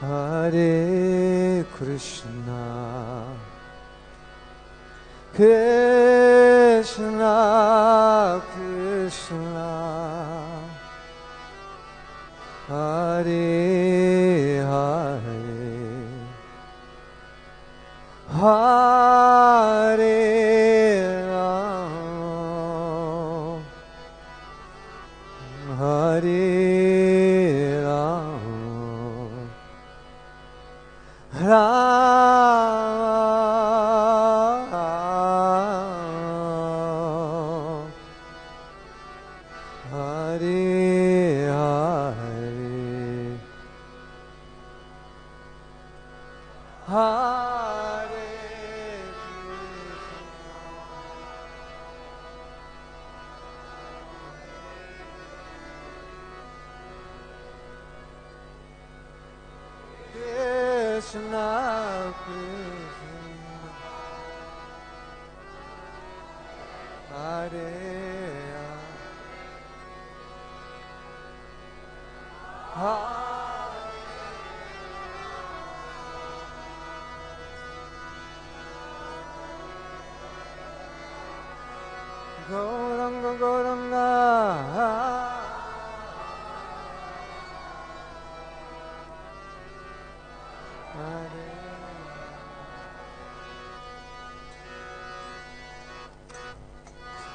Hare Krishna Krishna Krishna Hare Hare Hare Hare Gauranga Gauranga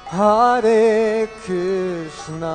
Hare Krishna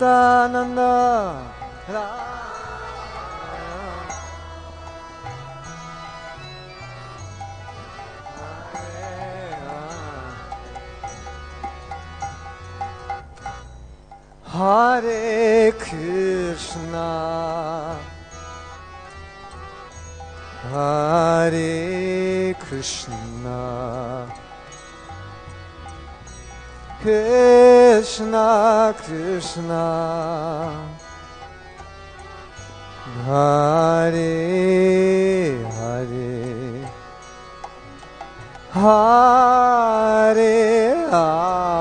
Gauranga Nityananda Ram Hare Ram Hare Krishna. Hare Krishna Krishna Krishna. Hare Hare. Hare Hare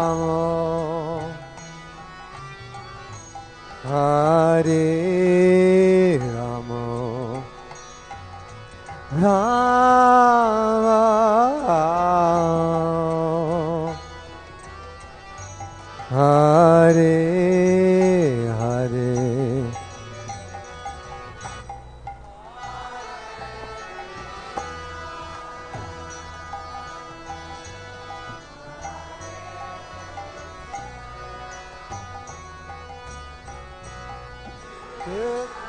Gauranga,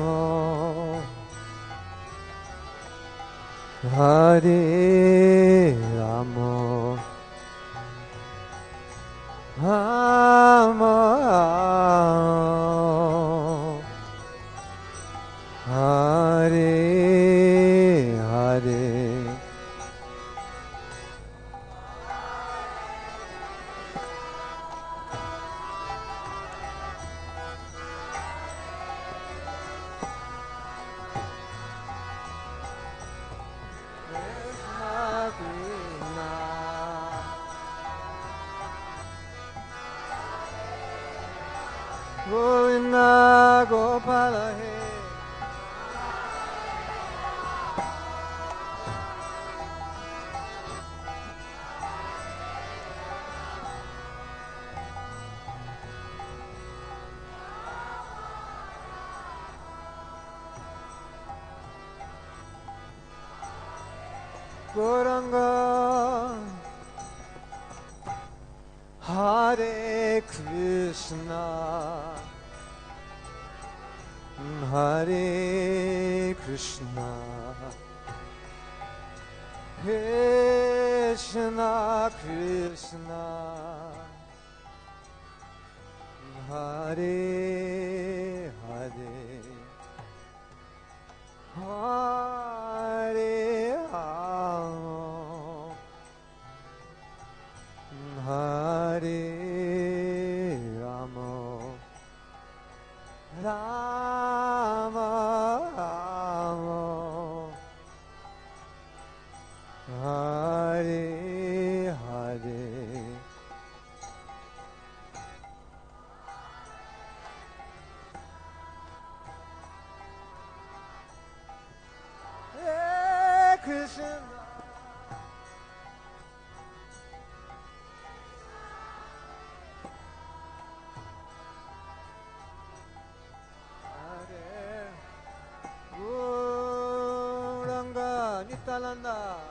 Hare Rama Rama Hare Gauranga Hare Krishna Hare Krishna Krishna Krishna Hare Hare Hare ニタランダ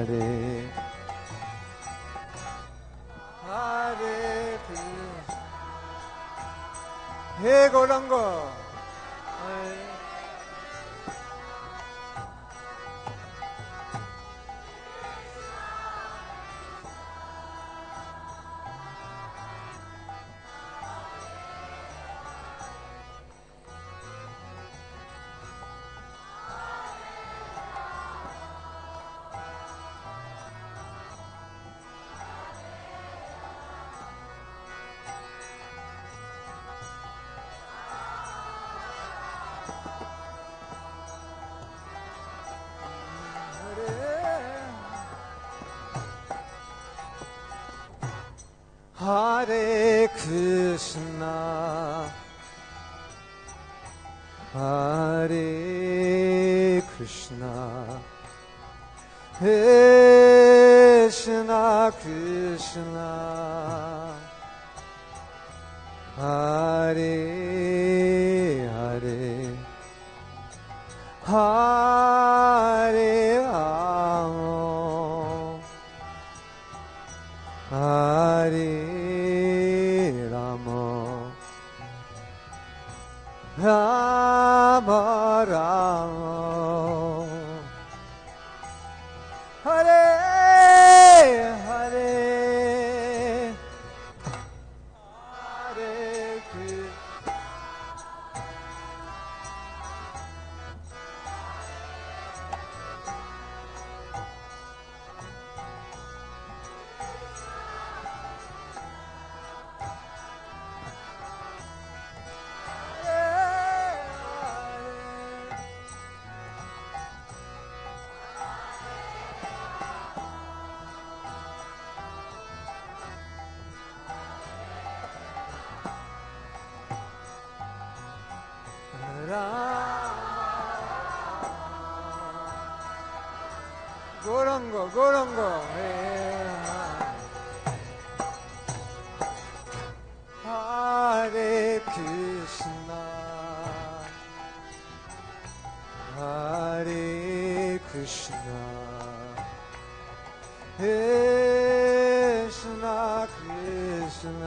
Hare. Hare Krishna. Hey Krishna. Hare Hare. Hare Rama. Hare Rama. Rama Rama. 그런 거. 하레 크리스나 하레 크리스나 크리스나 크리스나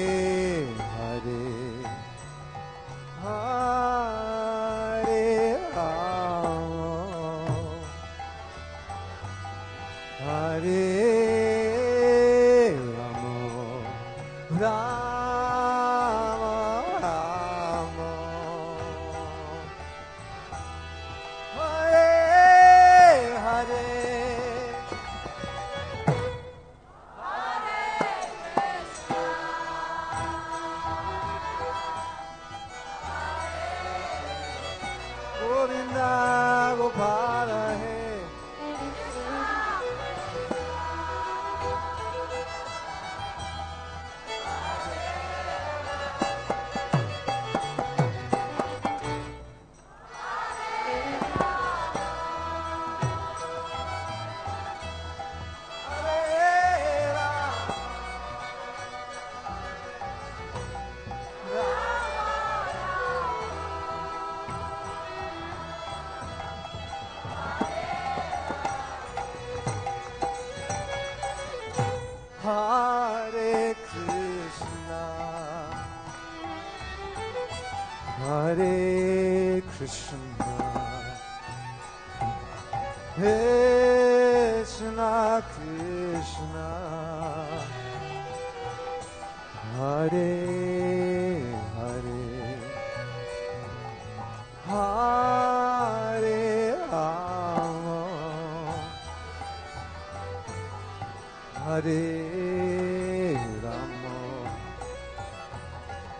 Hare Rama.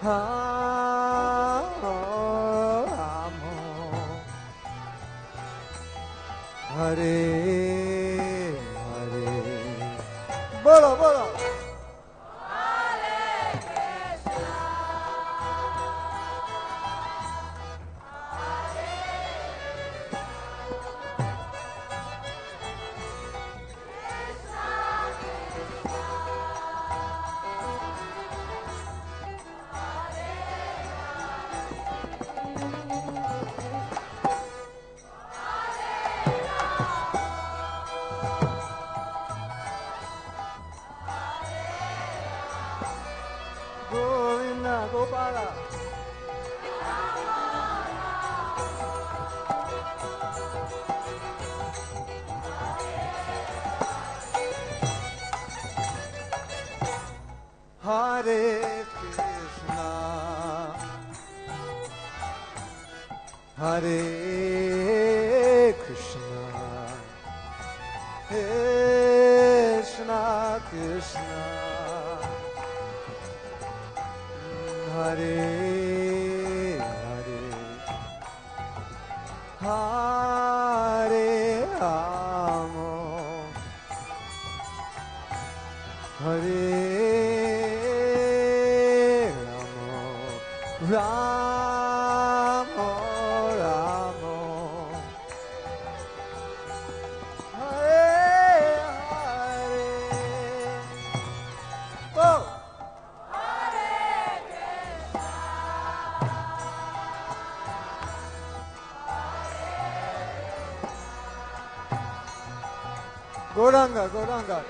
Hare ごらんがごらが。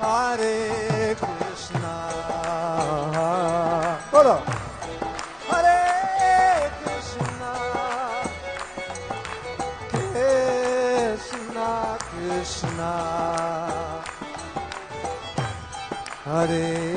Hare Krishna. Bolo. Hare Krishna. Krishna Krishna. Hare